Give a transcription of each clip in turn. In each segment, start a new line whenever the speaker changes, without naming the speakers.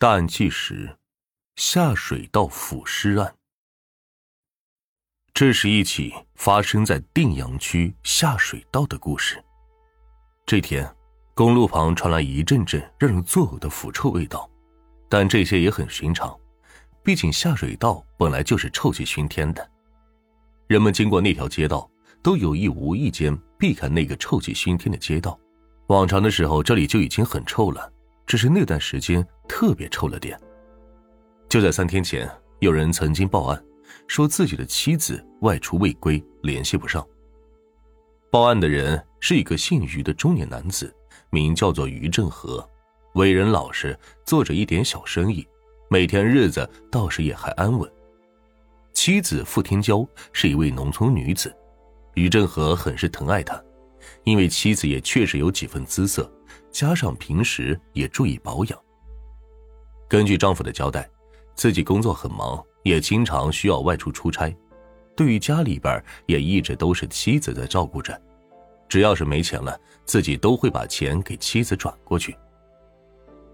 大案纪实：下水道腐尸案。这是一起发生在定阳区下水道的故事。这天，公路旁传来一阵阵让人作呕的腐臭味道，但这些也很寻常，毕竟下水道本来就是臭气熏天的。人们经过那条街道，都有意无意间避开那个臭气熏天的街道。往常的时候，这里就已经很臭了，只是那段时间特别臭了点。就在三天前，有人曾经报案，说自己的妻子外出未归，联系不上。报案的人是一个姓于的中年男子，名叫做于正和，为人老实，做着一点小生意，每天日子倒是也还安稳。妻子傅天娇是一位农村女子，于正和很是疼爱她。因为妻子也确实有几分姿色，加上平时也注意保养。根据丈夫的交代，自己工作很忙，也经常需要外出出差。对于家里边，也一直都是妻子在照顾着。只要是没钱了，自己都会把钱给妻子转过去。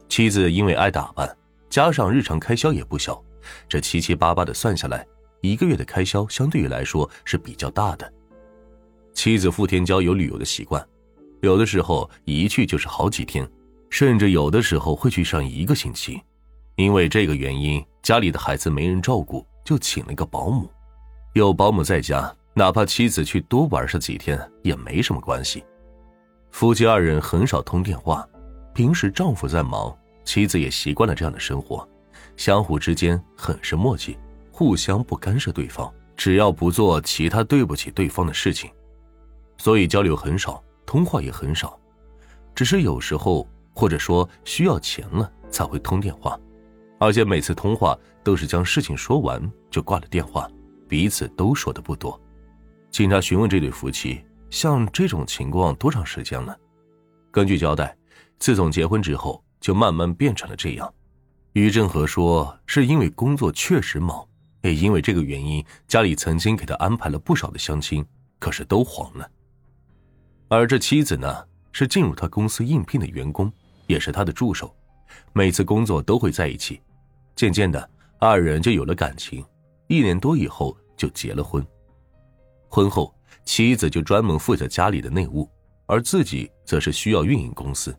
妻子因为爱打扮，加上日常开销也不小，这七七八八的算下来，一个月的开销相对于来说是比较大的。妻子傅天娇有旅游的习惯，有的时候一去就是好几天，甚至有的时候会去上一个星期。因为这个原因，家里的孩子没人照顾，就请了一个保姆。有保姆在家，哪怕妻子去多玩上几天也没什么关系。夫妻二人很少通电话，平时丈夫在忙，妻子也习惯了这样的生活，相互之间很是默契，互相不干涉对方，只要不做其他对不起对方的事情。所以交流很少，通话也很少，只是有时候或者说需要钱了才会通电话，而且每次通话都是将事情说完就挂了电话，彼此都说的不多。警察询问这对夫妻，像这种情况多长时间了？根据交代，自从结婚之后就慢慢变成了这样。于正和说，是因为工作确实忙，也因为这个原因，家里曾经给他安排了不少的相亲，可是都黄了。而这妻子呢，是进入他公司应聘的员工，也是他的助手，每次工作都会在一起。渐渐的，二人就有了感情，一年多以后就结了婚。婚后，妻子就专门负责家里的内务，而自己则是需要运营公司。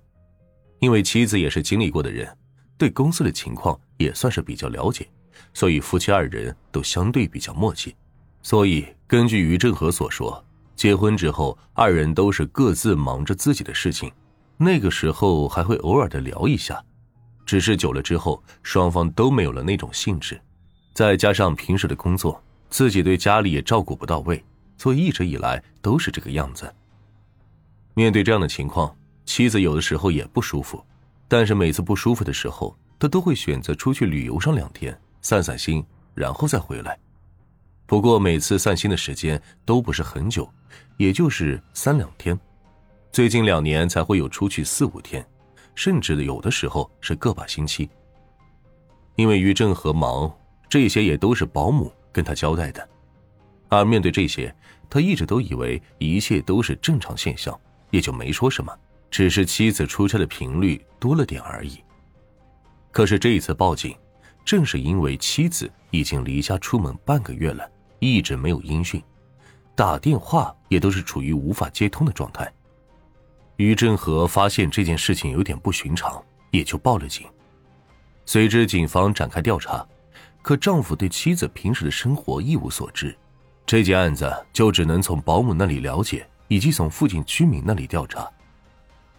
因为妻子也是经历过的人，对公司的情况也算是比较了解，所以夫妻二人都相对比较默契。所以，根据于正和所说。结婚之后，二人都是各自忙着自己的事情，那个时候还会偶尔的聊一下，只是久了之后，双方都没有了那种兴致，再加上平时的工作，自己对家里也照顾不到位，所以一直以来都是这个样子。面对这样的情况，妻子有的时候也不舒服，但是每次不舒服的时候，他都会选择出去旅游上两天，散散心，然后再回来。不过每次散心的时间都不是很久，也就是三两天，最近两年才会有出去四五天，甚至有的时候是个把星期。因为于正和忙，这些也都是保姆跟他交代的，而面对这些，他一直都以为一切都是正常现象，也就没说什么，只是妻子出差的频率多了点而已。可是这一次报警，正是因为妻子已经离家出门半个月了。一直没有音讯，打电话也都是处于无法接通的状态。于正和发现这件事情有点不寻常，也就报了警。随之，警方展开调查，可丈夫对妻子平时的生活一无所知，这件案子就只能从保姆那里了解，以及从附近居民那里调查。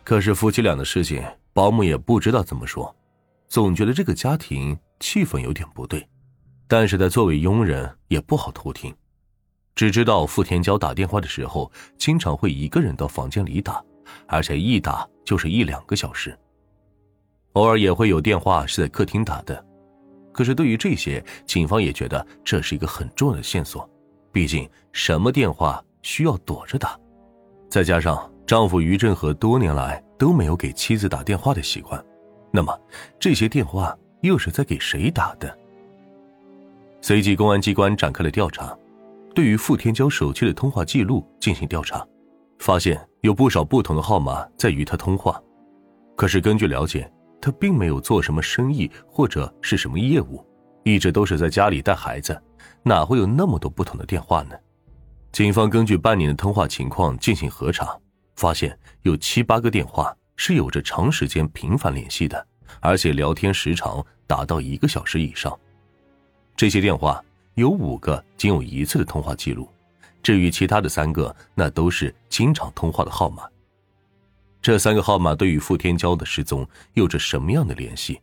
可是夫妻俩的事情，保姆也不知道怎么说，总觉得这个家庭气氛有点不对。但是他作为佣人也不好偷听，只知道傅天娇打电话的时候，经常会一个人到房间里打，而且一打就是一两个小时。偶尔也会有电话是在客厅打的，可是对于这些，警方也觉得这是一个很重要的线索，毕竟什么电话需要躲着打，再加上丈夫于振和多年来都没有给妻子打电话的习惯，那么这些电话又是在给谁打的？随即，公安机关展开了调查，对于傅天娇手机的通话记录进行调查，发现有不少不同的号码在与他通话。可是根据了解，他并没有做什么生意或者是什么业务，一直都是在家里带孩子，哪会有那么多不同的电话呢？警方根据半年的通话情况进行核查，发现有七八个电话是有着长时间频繁联系的，而且聊天时长达到一个小时以上。这些电话有五个仅有一次的通话记录，至于其他的三个，那都是经常通话的号码。这三个号码对于傅天骄的失踪有着什么样的联系？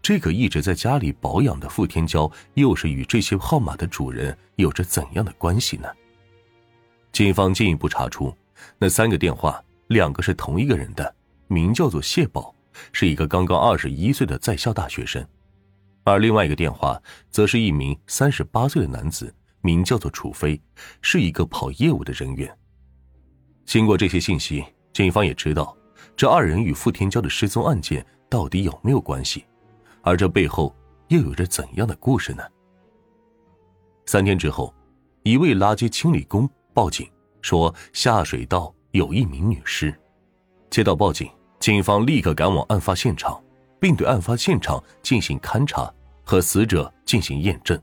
这个一直在家里保养的傅天骄，又是与这些号码的主人有着怎样的关系呢？警方进一步查出，那三个电话，两个是同一个人的，名叫做谢宝，是一个刚刚二十一岁的在校大学生；而另外一个电话，则是一名三十八岁的男子，名叫做楚飞，是一个跑业务的人员。经过这些信息。警方也知道，这二人与傅天娇的失踪案件到底有没有关系，而这背后又有着怎样的故事呢？三天之后，一位垃圾清理工报警说下水道有一名女尸。接到报警，警方立刻赶往案发现场，并对案发现场进行勘查和死者进行验证。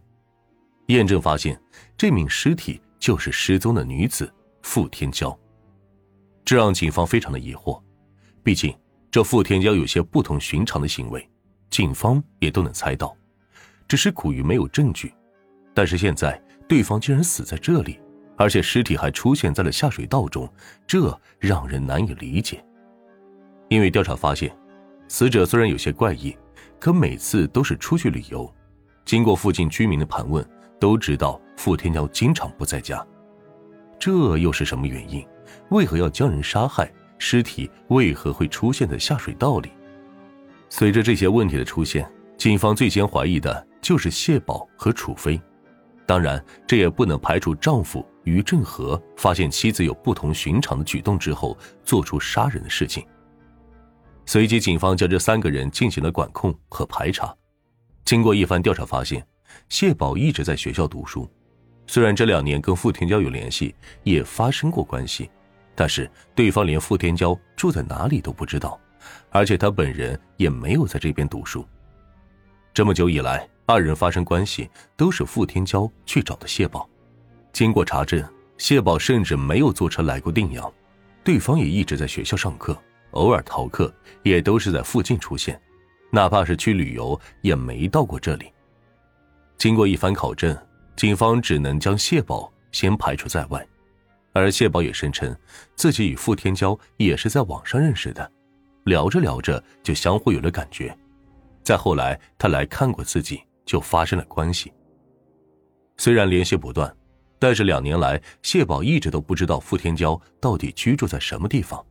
验证发现，这名尸体就是失踪的女子傅天娇。这让警方非常的疑惑，毕竟这傅天娇有些不同寻常的行为，警方也都能猜到，只是苦于没有证据。但是现在对方竟然死在这里，而且尸体还出现在了下水道中，这让人难以理解。因为调查发现，死者虽然有些怪异，可每次都是出去旅游。经过附近居民的盘问，都知道傅天骄经常不在家，这又是什么原因？为何要将人杀害？尸体为何会出现在下水道里？随着这些问题的出现，警方最先怀疑的就是谢宝和楚飞。当然，这也不能排除丈夫于振和发现妻子有不同寻常的举动之后做出杀人的事情。随即，警方将这三个人进行了管控和排查。经过一番调查，发现谢宝一直在学校读书。虽然这两年跟傅天娇有联系，也发生过关系，但是对方连傅天娇住在哪里都不知道，而且他本人也没有在这边读书。这么久以来，二人发生关系都是傅天娇去找的谢宝。经过查证，谢宝甚至没有坐车来过定阳，对方也一直在学校上课，偶尔逃课也都是在附近出现，哪怕是去旅游也没到过这里。经过一番考证。警方只能将谢宝先排除在外，而谢宝也声称自己与傅天骄也是在网上认识的，聊着聊着就相互有了感觉。再后来，他来看过自己，就发生了关系。虽然联系不断，但是两年来，谢宝一直都不知道傅天骄到底居住在什么地方。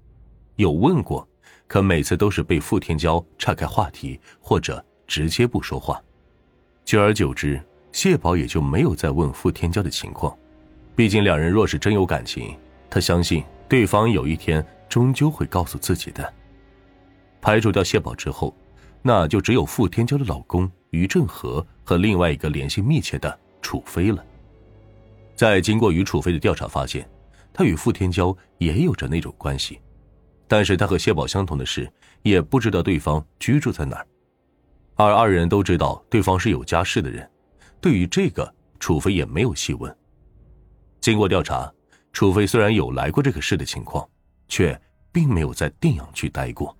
有问过，可每次都是被傅天娇岔开话题，或者直接不说话。久而久之。谢宝也就没有再问傅天娇的情况，毕竟两人若是真有感情，他相信对方有一天终究会告诉自己的。排除掉谢宝之后，那就只有傅天娇的老公于正和和另外一个联系密切的楚飞了。在经过与楚飞的调查发现，他与傅天娇也有着那种关系，但是他和谢宝相同的是，也不知道对方居住在哪儿，而二人都知道对方是有家室的人。对于这个，楚飞也没有细问。经过调查，楚飞虽然有来过这个市的情况，却并没有在定阳区待过。